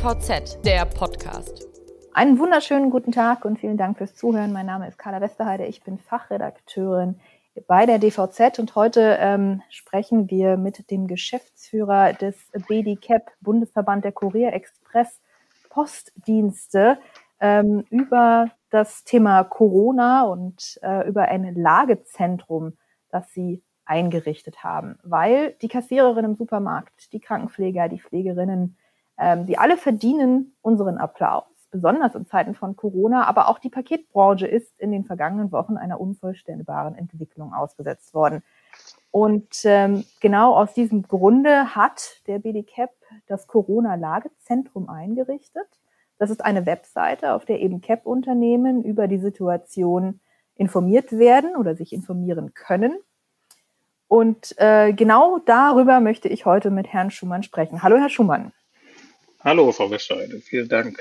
DVZ, der Podcast. Einen wunderschönen guten Tag und vielen Dank fürs Zuhören. Mein Name ist Carla Westerheide. Ich bin Fachredakteurin bei der DVZ und heute ähm, sprechen wir mit dem Geschäftsführer des BDCAP, Bundesverband der Kurier Express Postdienste, ähm, über das Thema Corona und äh, über ein Lagezentrum, das sie eingerichtet haben, weil die Kassiererin im Supermarkt, die Krankenpfleger, die Pflegerinnen, ähm, die alle verdienen unseren Applaus, besonders in Zeiten von Corona, aber auch die Paketbranche ist in den vergangenen Wochen einer unvollstellbaren Entwicklung ausgesetzt worden. Und ähm, genau aus diesem Grunde hat der BDCAP das Corona-Lagezentrum eingerichtet. Das ist eine Webseite, auf der eben CAP-Unternehmen über die Situation informiert werden oder sich informieren können. Und äh, genau darüber möchte ich heute mit Herrn Schumann sprechen. Hallo, Herr Schumann. Hallo, Frau Westerheide. Vielen Dank.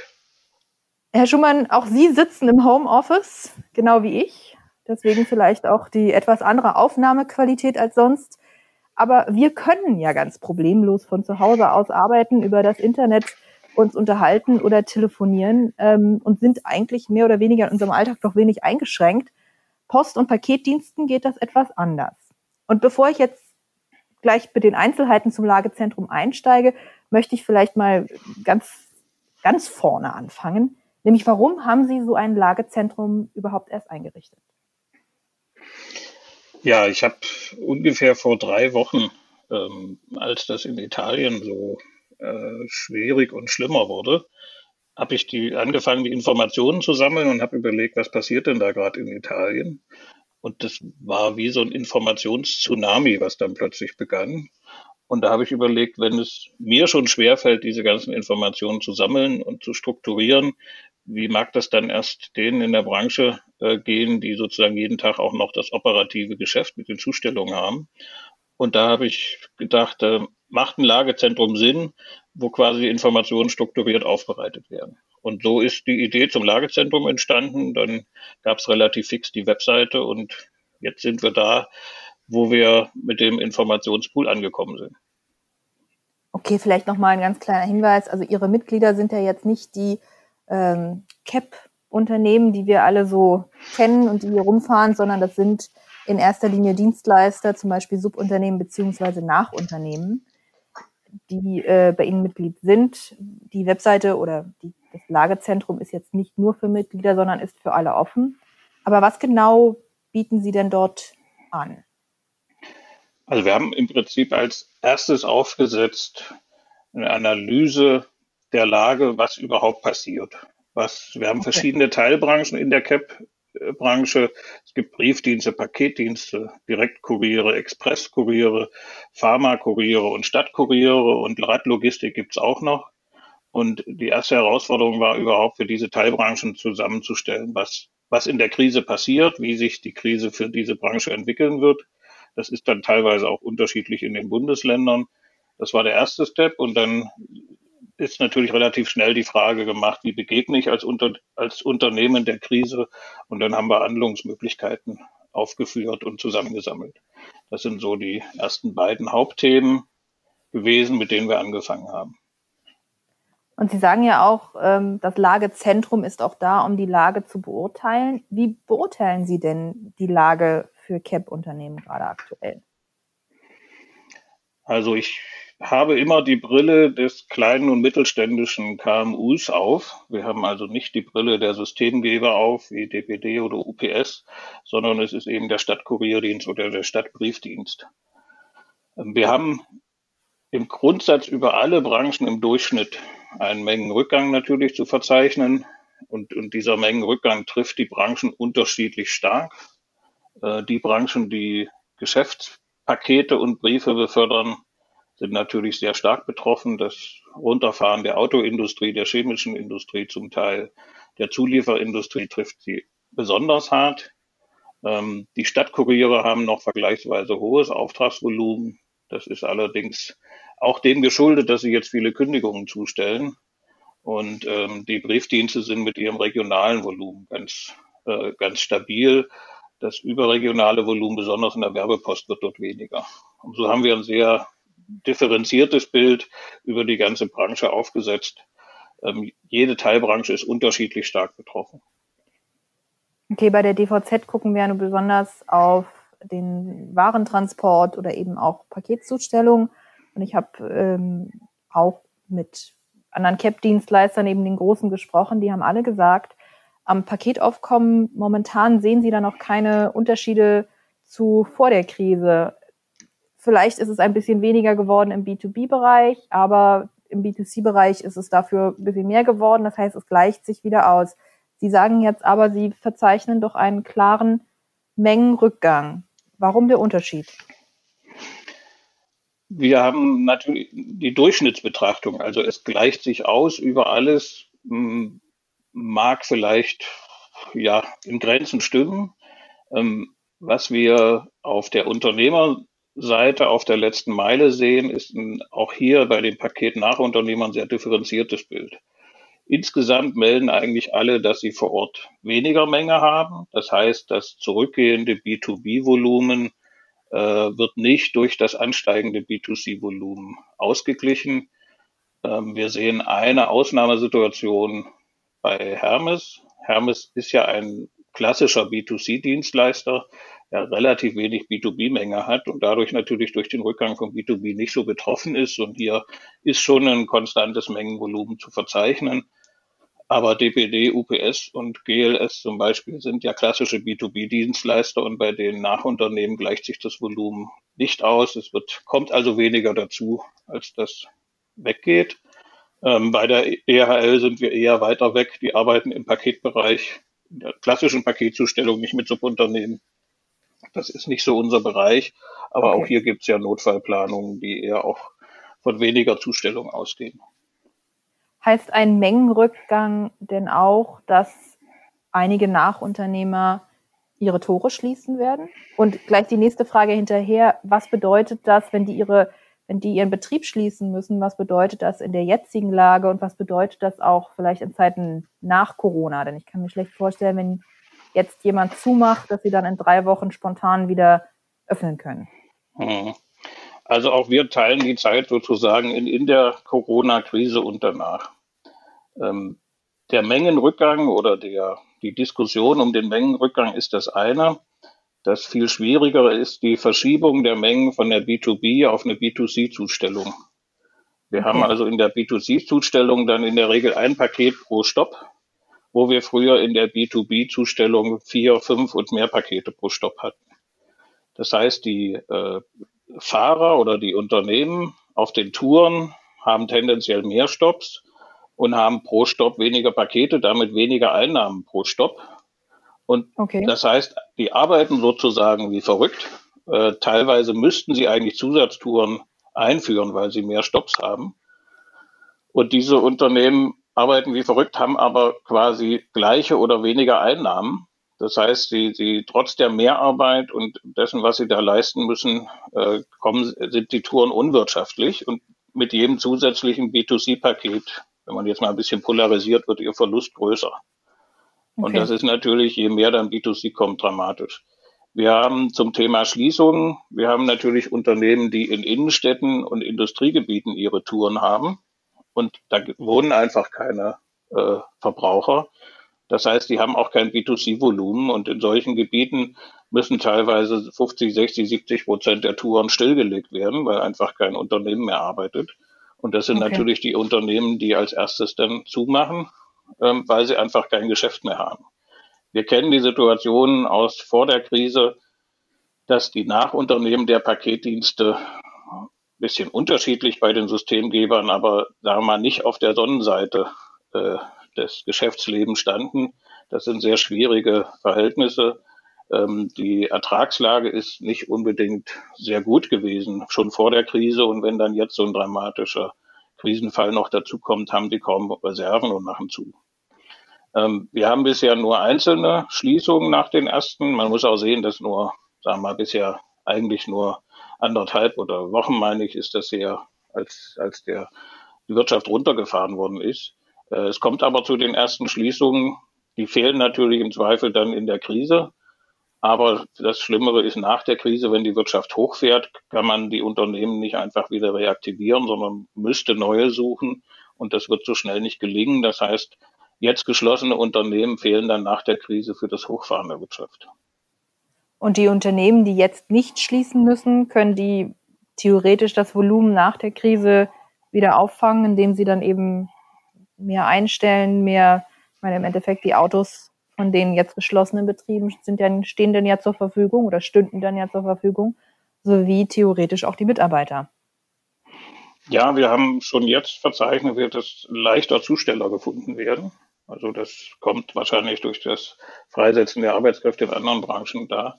Herr Schumann, auch Sie sitzen im Homeoffice, genau wie ich. Deswegen vielleicht auch die etwas andere Aufnahmequalität als sonst. Aber wir können ja ganz problemlos von zu Hause aus arbeiten, über das Internet uns unterhalten oder telefonieren ähm, und sind eigentlich mehr oder weniger in unserem Alltag doch wenig eingeschränkt. Post- und Paketdiensten geht das etwas anders. Und bevor ich jetzt gleich mit den Einzelheiten zum Lagezentrum einsteige, möchte ich vielleicht mal ganz, ganz vorne anfangen. Nämlich, warum haben Sie so ein Lagezentrum überhaupt erst eingerichtet? Ja, ich habe ungefähr vor drei Wochen, ähm, als das in Italien so äh, schwierig und schlimmer wurde, habe ich die angefangen, die Informationen zu sammeln und habe überlegt, was passiert denn da gerade in Italien? Und das war wie so ein Informationstsunami, was dann plötzlich begann. Und da habe ich überlegt, wenn es mir schon schwerfällt, diese ganzen Informationen zu sammeln und zu strukturieren, wie mag das dann erst denen in der Branche äh, gehen, die sozusagen jeden Tag auch noch das operative Geschäft mit den Zustellungen haben? Und da habe ich gedacht, äh, macht ein Lagezentrum Sinn, wo quasi Informationen strukturiert aufbereitet werden. Und so ist die Idee zum Lagezentrum entstanden. Dann gab es relativ fix die Webseite und jetzt sind wir da, wo wir mit dem Informationspool angekommen sind. Okay, vielleicht nochmal ein ganz kleiner Hinweis. Also Ihre Mitglieder sind ja jetzt nicht die ähm, CAP-Unternehmen, die wir alle so kennen und die hier rumfahren, sondern das sind in erster Linie Dienstleister, zum Beispiel Subunternehmen beziehungsweise Nachunternehmen die äh, bei Ihnen Mitglied sind. Die Webseite oder die, das Lagezentrum ist jetzt nicht nur für Mitglieder, sondern ist für alle offen. Aber was genau bieten Sie denn dort an? Also wir haben im Prinzip als erstes aufgesetzt eine Analyse der Lage, was überhaupt passiert. Was, wir haben okay. verschiedene Teilbranchen in der CAP Branche. Es gibt Briefdienste, Paketdienste, Direktkuriere, Expresskuriere, Pharmakuriere und Stadtkuriere und Radlogistik gibt's auch noch. Und die erste Herausforderung war überhaupt für diese Teilbranchen zusammenzustellen, was, was in der Krise passiert, wie sich die Krise für diese Branche entwickeln wird. Das ist dann teilweise auch unterschiedlich in den Bundesländern. Das war der erste Step. Und dann ist natürlich relativ schnell die Frage gemacht, wie begegne ich als, Unter als Unternehmen der Krise? Und dann haben wir Handlungsmöglichkeiten aufgeführt und zusammengesammelt. Das sind so die ersten beiden Hauptthemen gewesen, mit denen wir angefangen haben. Und Sie sagen ja auch, ähm, das Lagezentrum ist auch da, um die Lage zu beurteilen. Wie beurteilen Sie denn die Lage für CAP-Unternehmen gerade aktuell? Also ich habe immer die Brille des kleinen und mittelständischen KMUs auf. Wir haben also nicht die Brille der Systemgeber auf, wie DPD oder UPS, sondern es ist eben der Stadtkurierdienst oder der Stadtbriefdienst. Wir haben im Grundsatz über alle Branchen im Durchschnitt einen Mengenrückgang natürlich zu verzeichnen. Und, und dieser Mengenrückgang trifft die Branchen unterschiedlich stark. Äh, die Branchen, die Geschäftspakete und Briefe befördern, sind natürlich sehr stark betroffen. Das Runterfahren der Autoindustrie, der chemischen Industrie zum Teil, der Zulieferindustrie trifft sie besonders hart. Ähm, die Stadtkuriere haben noch vergleichsweise hohes Auftragsvolumen. Das ist allerdings auch dem geschuldet, dass sie jetzt viele Kündigungen zustellen. Und ähm, die Briefdienste sind mit ihrem regionalen Volumen ganz, äh, ganz stabil. Das überregionale Volumen, besonders in der Werbepost, wird dort weniger. Und so haben wir ein sehr differenziertes Bild über die ganze Branche aufgesetzt. ähm, jede Teilbranche ist unterschiedlich stark betroffen. Okay, bei der DVZ gucken wir ja nur besonders auf den Warentransport oder eben auch Paketzustellung. Und ich habe ähm, auch mit anderen CAP-Dienstleistern, eben den großen gesprochen, die haben alle gesagt, am Paketaufkommen momentan sehen sie da noch keine Unterschiede zu vor der Krise. Vielleicht ist es ein bisschen weniger geworden im B2B-Bereich, aber im B2C-Bereich ist es dafür ein bisschen mehr geworden. Das heißt, es gleicht sich wieder aus. Sie sagen jetzt aber, Sie verzeichnen doch einen klaren Mengenrückgang. Warum der Unterschied? Wir haben natürlich die Durchschnittsbetrachtung. Also es gleicht sich aus über alles, hm, mag vielleicht ja in Grenzen stimmen. Ähm, was wir auf der Unternehmerseite auf der letzten Meile sehen, ist auch hier bei den Paketnachunternehmern sehr differenziertes Bild. Insgesamt melden eigentlich alle, dass sie vor Ort weniger Menge haben. Das heißt, das zurückgehende B2B-Volumen äh, wird nicht durch das ansteigende B2C-Volumen ausgeglichen. Ähm, wir sehen eine Ausnahmesituation bei Hermes. Hermes ist ja ein klassischer B2C-Dienstleister, der relativ wenig B2B-Menge hat und dadurch natürlich durch den Rückgang von B2B nicht so betroffen ist. Und hier ist schon ein konstantes Mengenvolumen zu verzeichnen. Aber DPD, UPS und GLS zum Beispiel sind ja klassische B2B-Dienstleister und bei den Nachunternehmen gleicht sich das Volumen nicht aus. Es wird, kommt also weniger dazu, als das weggeht. Ähm, bei der EHL sind wir eher weiter weg. Die arbeiten im Paketbereich, in der klassischen Paketzustellung, nicht mit Subunternehmen. Das ist nicht so unser Bereich. Aber okay. auch hier gibt es ja Notfallplanungen, die eher auch von weniger Zustellung ausgehen. Heißt ein Mengenrückgang denn auch, dass einige Nachunternehmer ihre Tore schließen werden? Und gleich die nächste Frage hinterher, was bedeutet das, wenn die ihre wenn die ihren Betrieb schließen müssen, was bedeutet das in der jetzigen Lage und was bedeutet das auch vielleicht in Zeiten nach Corona? Denn ich kann mir schlecht vorstellen, wenn jetzt jemand zumacht, dass sie dann in drei Wochen spontan wieder öffnen können. Hm. Also auch wir teilen die Zeit sozusagen in, in der Corona-Krise und danach. Ähm, der Mengenrückgang oder der, die Diskussion um den Mengenrückgang ist das eine. Das viel schwierigere ist die Verschiebung der Mengen von der B2B auf eine B2C-Zustellung. Wir haben also in der B2C-Zustellung dann in der Regel ein Paket pro Stopp, wo wir früher in der B2B-Zustellung vier, fünf und mehr Pakete pro Stopp hatten. Das heißt, die äh, Fahrer oder die Unternehmen auf den Touren haben tendenziell mehr Stopps und haben pro Stopp weniger Pakete, damit weniger Einnahmen pro Stopp. Und okay. das heißt, die arbeiten sozusagen wie verrückt. Äh, teilweise müssten sie eigentlich Zusatztouren einführen, weil sie mehr Stops haben. Und diese Unternehmen arbeiten wie verrückt, haben aber quasi gleiche oder weniger Einnahmen. Das heißt, sie, sie trotz der Mehrarbeit und dessen, was sie da leisten müssen, äh, kommen, sind die Touren unwirtschaftlich und mit jedem zusätzlichen B2C-Paket, wenn man jetzt mal ein bisschen polarisiert, wird ihr Verlust größer. Und das ist natürlich, je mehr dann B2C kommt, dramatisch. Wir haben zum Thema Schließungen, wir haben natürlich Unternehmen, die in Innenstädten und Industriegebieten ihre Touren haben. Und da wohnen einfach keine äh, Verbraucher. Das heißt, die haben auch kein B2C-Volumen. Und in solchen Gebieten müssen teilweise 50, 60, 70 Prozent der Touren stillgelegt werden, weil einfach kein Unternehmen mehr arbeitet. Und das sind okay. natürlich die Unternehmen, die als erstes dann zumachen ähm, weil sie einfach kein Geschäft mehr haben. Wir kennen die Situation aus vor der Krise, dass die Nachunternehmen der Paketdienste ein bisschen unterschiedlich bei den Systemgebern, aber wir mal nicht auf der Sonnenseite äh, des Geschäftslebens standen. Das sind sehr schwierige Verhältnisse. Ähm, die Ertragslage ist nicht unbedingt sehr gut gewesen, schon vor der Krise. Und wenn dann jetzt so ein dramatischer Krisenfall noch dazu kommt, haben die kaum Reserven und machen zu. Ähm, wir haben bisher nur einzelne Schließungen nach den ersten. Man muss auch sehen, dass nur, sagen wir mal, bisher eigentlich nur anderthalb oder Wochen, meine ich, ist das her, als, als der, die Wirtschaft runtergefahren worden ist. Äh, es kommt aber zu den ersten Schließungen. Die fehlen natürlich im Zweifel dann in der Krise. Aber das Schlimmere ist nach der Krise, wenn die Wirtschaft hochfährt, kann man die Unternehmen nicht einfach wieder reaktivieren, sondern müsste neue suchen. Und das wird so schnell nicht gelingen. Das heißt, jetzt geschlossene Unternehmen fehlen dann nach der Krise für das Hochfahren der Wirtschaft. Und die Unternehmen, die jetzt nicht schließen müssen, können die theoretisch das Volumen nach der Krise wieder auffangen, indem sie dann eben mehr einstellen, mehr, ich meine, im Endeffekt die Autos von den jetzt geschlossenen Betrieben sind dann, stehen dann ja zur Verfügung oder stünden dann ja zur Verfügung, sowie theoretisch auch die Mitarbeiter. Ja, wir haben schon jetzt verzeichnet, es leichter Zusteller gefunden werden. Also das kommt wahrscheinlich durch das Freisetzen der Arbeitskräfte in anderen Branchen da.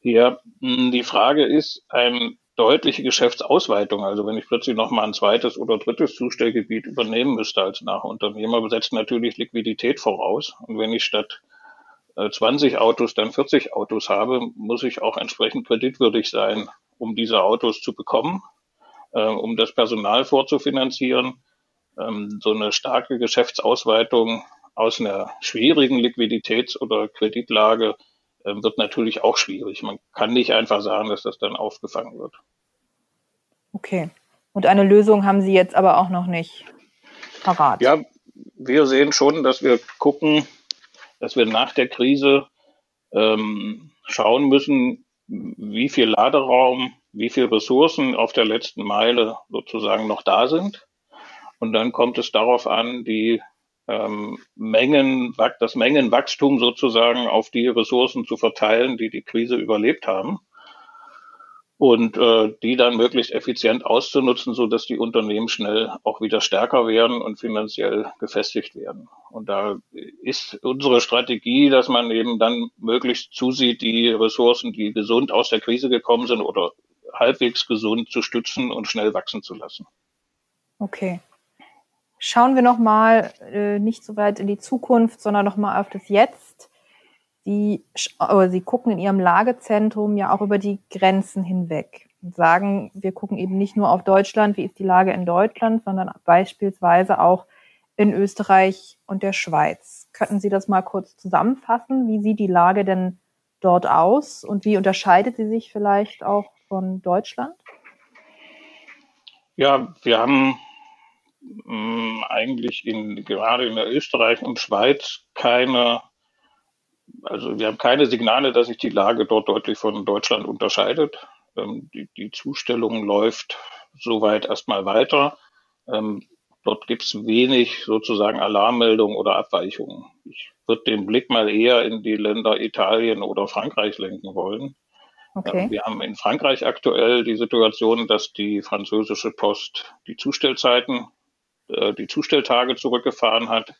Hier, hm, die Frage ist, eine deutliche Geschäftsausweitung, also wenn ich plötzlich nochmal ein zweites oder drittes Zustellgebiet übernehmen müsste als Nachunternehmer, setzt natürlich Liquidität voraus. Und wenn ich statt 20 äh, Autos dann 40 Autos habe, muss ich auch entsprechend kreditwürdig sein, um diese Autos zu bekommen, äh, um das Personal vorzufinanzieren. Ähm, so eine starke Geschäftsausweitung aus einer schwierigen Liquiditäts- oder Kreditlage äh, wird natürlich auch schwierig. Man kann nicht einfach sagen, dass das dann aufgefangen wird. Okay. Und eine Lösung haben Sie jetzt aber auch noch nicht parat. Ja, wir sehen schon, dass wir gucken, dass wir nach der Krise ähm, schauen müssen, wie viel Laderaum, wie viel Ressourcen auf der letzten Meile sozusagen noch da sind. Und dann kommt es darauf an, die ähm, Mengen, das Mengenwachstum sozusagen auf die Ressourcen zu verteilen, die die Krise überlebt haben und äh, die dann möglichst effizient auszunutzen, so dass die Unternehmen schnell auch wieder stärker werden und finanziell gefestigt werden. Und da ist unsere Strategie, dass man eben dann möglichst zusieht, die Ressourcen, die gesund aus der Krise gekommen sind oder halbwegs gesund zu stützen und schnell wachsen zu lassen. Okay. Schauen wir nochmal äh, nicht so weit in die Zukunft, sondern nochmal auf das Jetzt. Sie, Sie gucken in Ihrem Lagezentrum ja auch über die Grenzen hinweg und sagen, wir gucken eben nicht nur auf Deutschland, wie ist die Lage in Deutschland, sondern beispielsweise auch in Österreich und der Schweiz. Könnten Sie das mal kurz zusammenfassen? Wie sieht die Lage denn dort aus und wie unterscheidet sie sich vielleicht auch von Deutschland? Ja, wir haben mh, mm, eigentlich in, gerade in der Österreich und Schweiz keine also wir haben keine Signale, dass sich die Lage dort deutlich von Deutschland unterscheidet. Ähm, die, die, Zustellung läuft soweit erstmal weiter. Ähm, dort gibt es wenig sozusagen Alarmmeldungen oder Abweichungen. Ich würde den Blick mal eher in die Länder Italien oder Frankreich lenken wollen. Okay. Ähm, wir haben in Frankreich aktuell die Situation, dass die französische Post die Zustellzeiten, äh, die Zustelltage zurückgefahren hat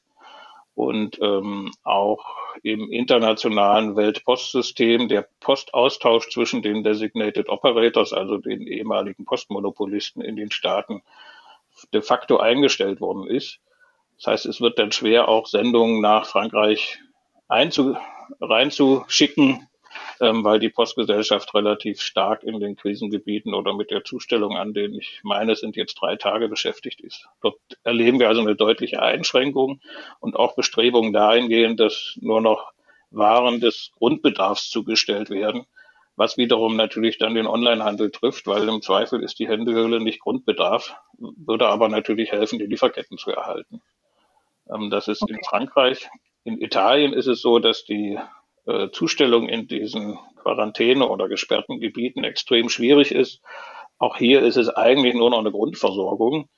und ähm, auch im internationalen Weltpostsystem der Postaustausch zwischen den Designated Operators, also den ehemaligen Postmonopolisten in den Staaten, de facto eingestellt worden ist. Das heißt, es wird dann schwer, auch Sendungen nach Frankreich einzu, reinzuschicken, ähm, weil die Postgesellschaft relativ stark in den Krisengebieten oder mit der Zustellung an denen ich meine, sind jetzt drei Tage beschäftigt ist. Dort erleben wir also eine deutliche Einschränkung und auch Bestrebungen dahingehend, dass nur noch Waren des Grundbedarfs zugestellt werden, was wiederum natürlich dann den Onlinehandel trifft, weil im Zweifel ist die Händehöhle nicht Grundbedarf, würde aber natürlich helfen, die Lieferketten zu erhalten. Ähm, das ist okay. in Frankreich. In Italien ist es so, dass die Zustellung in diesen Quarantäne- oder gesperrten Gebieten extrem schwierig ist. Auch hier ist es eigentlich nur noch eine Grundversorgung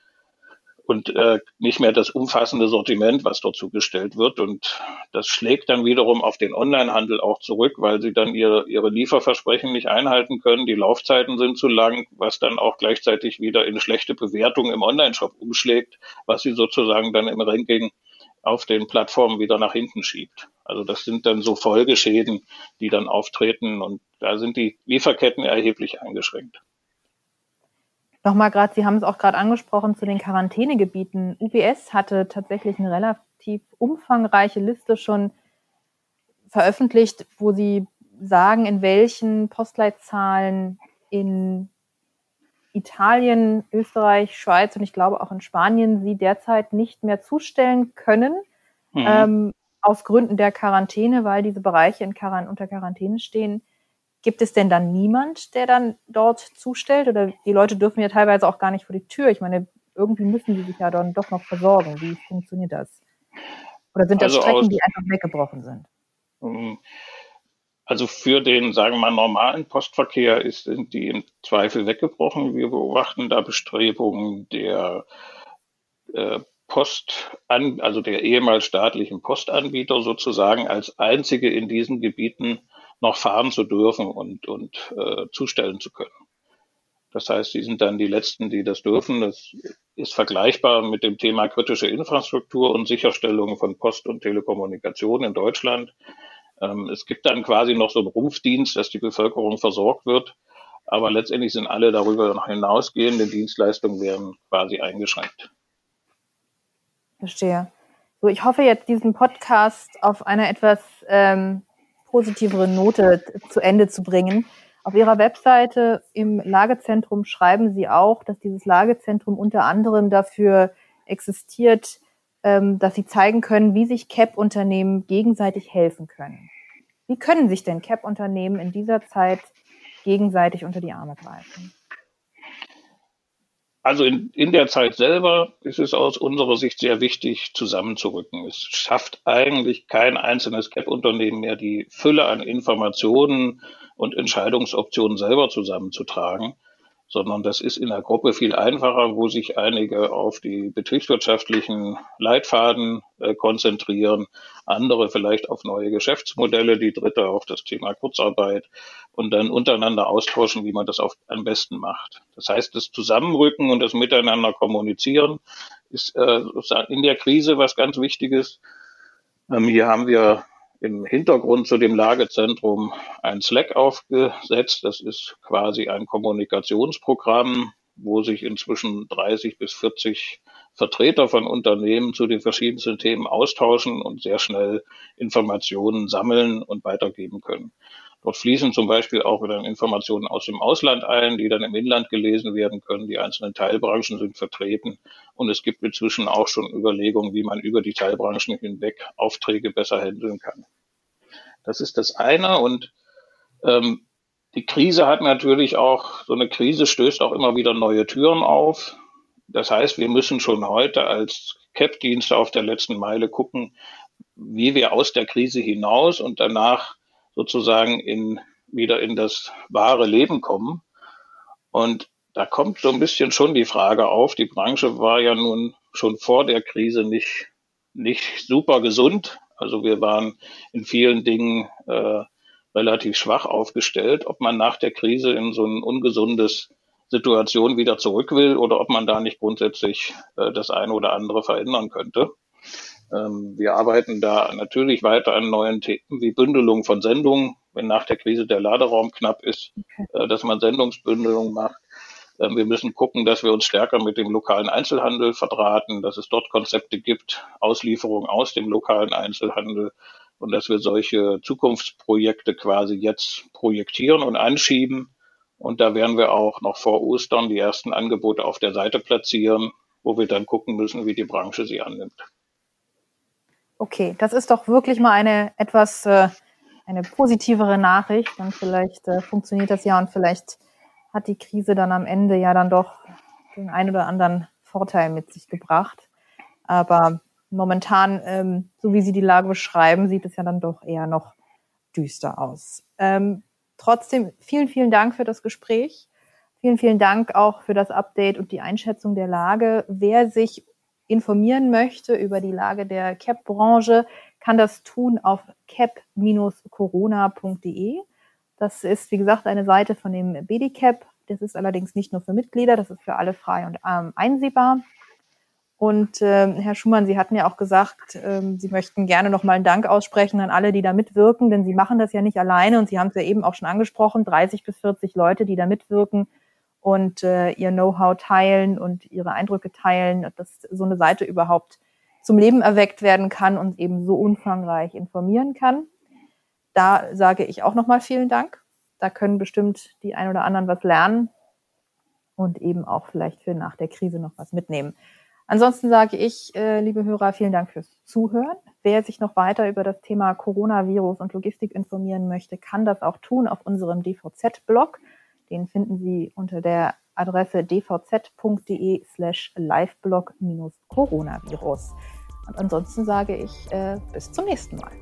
und äh, nicht mehr das umfassende Sortiment, was dort zugestellt wird. Und das schlägt dann wiederum auf den Onlinehandel auch zurück, weil sie dann ihre, ihre Lieferversprechen nicht einhalten können. Die Laufzeiten sind zu lang, was dann auch gleichzeitig wieder in schlechte Bewertungen im Onlineshop umschlägt, was sie sozusagen dann im Ranking auf den Plattformen wieder nach hinten schiebt. Also das sind dann so Folgeschäden, die dann auftreten und da sind die Lieferketten erheblich eingeschränkt. Nochmal gerade, Sie haben es auch gerade angesprochen zu den Quarantänegebieten. UBS hatte tatsächlich eine relativ umfangreiche Liste schon veröffentlicht, wo sie sagen, in welchen Postleitzahlen in Italien, Österreich, Schweiz und ich glaube auch in Spanien sie derzeit nicht mehr zustellen können. Mhm. Ähm, aus Gründen der Quarantäne, weil diese Bereiche in Quarant unter Quarantäne stehen. Gibt es denn dann niemand, der dann dort zustellt? Oder die Leute dürfen ja teilweise auch gar nicht vor die Tür. Ich meine, irgendwie müssen die sich ja dann doch noch versorgen. Wie funktioniert das? Oder sind das also Strecken, die einfach weggebrochen sind? Ähm, also für den, sagen wir mal, normalen Postverkehr ist, sind die im Zweifel weggebrochen. Wir beobachten da Bestrebungen der äh, Post, an, also der ehemals staatlichen Postanbieter sozusagen als einzige in diesen Gebieten noch fahren zu dürfen und, und äh, zustellen zu können. Das heißt, die sind dann die Letzten, die das dürfen. Das ist vergleichbar mit dem Thema kritische Infrastruktur und Sicherstellung von Post und Telekommunikation in Deutschland. Ähm, es gibt dann quasi noch so einen Rumpfdienst, dass die Bevölkerung versorgt wird. Aber letztendlich sind alle darüber hinausgehenden Dienstleistungen werden quasi eingeschränkt. Verstehe. So, ich hoffe jetzt diesen Podcast auf einer etwas ähm, positiveren Note zu Ende zu bringen. Auf Ihrer Webseite im Lagezentrum schreiben Sie auch, dass dieses Lagezentrum unter anderem dafür existiert, ähm, dass Sie zeigen können, wie sich CAP-Unternehmen gegenseitig helfen können. Wie können sich denn CAP-Unternehmen in dieser Zeit gegenseitig unter die Arme greifen? Also in, in der Zeit selber ist es aus unserer Sicht sehr wichtig, zusammenzurücken. Es schafft eigentlich kein einzelnes CAP-Unternehmen mehr, die Fülle an Informationen und Entscheidungsoptionen selber zusammenzutragen sondern das ist in der Gruppe viel einfacher, wo sich einige auf die betriebswirtschaftlichen Leitfaden äh, konzentrieren, andere vielleicht auf neue Geschäftsmodelle, die dritte auf das Thema Kurzarbeit und dann untereinander austauschen, wie man das auf, am besten macht. Das heißt, das Zusammenrücken und das Miteinander kommunizieren ist äh, in der Krise was ganz Wichtiges. Ähm, hier haben wir im Hintergrund zu dem Lagezentrum ein Slack aufgesetzt. Das ist quasi ein Kommunikationsprogramm, wo sich inzwischen 30 bis 40 Vertreter von Unternehmen zu den verschiedensten Themen austauschen und sehr schnell Informationen sammeln und weitergeben können. Dort fließen zum Beispiel auch wieder Informationen aus dem Ausland ein, die dann im Inland gelesen werden können. Die einzelnen Teilbranchen sind vertreten. Und es gibt inzwischen auch schon Überlegungen, wie man über die Teilbranchen hinweg Aufträge besser handeln kann. Das ist das eine. Und ähm, die Krise hat natürlich auch, so eine Krise stößt auch immer wieder neue Türen auf. Das heißt, wir müssen schon heute als CAP-Dienste auf der letzten Meile gucken, wie wir aus der Krise hinaus und danach sozusagen in, wieder in das wahre Leben kommen. Und da kommt so ein bisschen schon die Frage auf, die Branche war ja nun schon vor der Krise nicht, nicht super gesund. Also wir waren in vielen Dingen äh, relativ schwach aufgestellt, ob man nach der Krise in so ein ungesundes Situation wieder zurück will oder ob man da nicht grundsätzlich äh, das eine oder andere verändern könnte. Ähm, wir arbeiten da natürlich weiter an neuen Themen wie Bündelung von Sendungen, wenn nach der Krise der Laderaum knapp ist, okay. Äh, dass man Sendungsbündelung macht. Ähm, wir müssen gucken, dass wir uns stärker mit dem lokalen Einzelhandel verdrahten, dass es dort Konzepte gibt, Auslieferung aus dem lokalen Einzelhandel und dass wir solche Zukunftsprojekte quasi jetzt projektieren und anschieben. Und da werden wir auch noch vor Ostern die ersten Angebote auf der Seite platzieren, wo wir dann gucken müssen, wie die Branche sie annimmt. Okay, das ist doch wirklich mal eine etwas äh, eine positivere Nachricht und vielleicht äh, funktioniert das ja und vielleicht hat die Krise dann am Ende ja dann doch den einen oder anderen Vorteil mit sich gebracht. Aber momentan, ähm, so wie Sie die Lage beschreiben, sieht es ja dann doch eher noch düster aus. Ähm, trotzdem vielen, vielen Dank für das Gespräch. Vielen, vielen Dank auch für das Update und die Einschätzung der Lage. Wer sich informieren möchte über die Lage der CAP-Branche, kann das tun auf cap-corona.de. Das ist, wie gesagt, eine Seite von dem BDCAP. Das ist allerdings nicht nur für Mitglieder, das ist für alle frei und ähm, einsehbar. Und äh, Herr Schumann, Sie hatten ja auch gesagt, äh, Sie möchten gerne nochmal einen Dank aussprechen an alle, die da mitwirken, denn Sie machen das ja nicht alleine und Sie haben es ja eben auch schon angesprochen, 30 bis 40 Leute, die da mitwirken und äh, ihr Know-how teilen und ihre Eindrücke teilen, dass so eine Seite überhaupt zum Leben erweckt werden kann und eben so umfangreich informieren kann. Da sage ich auch nochmal vielen Dank. Da können bestimmt die ein oder anderen was lernen und eben auch vielleicht für nach der Krise noch was mitnehmen. Ansonsten sage ich, äh, liebe Hörer, vielen Dank fürs Zuhören. Wer sich noch weiter über das Thema Coronavirus und Logistik informieren möchte, kann das auch tun auf unserem DVZ-Blog. Den finden Sie unter der Adresse dvz.de slash liveblog-coronavirus. Und ansonsten sage ich äh, bis zum nächsten Mal.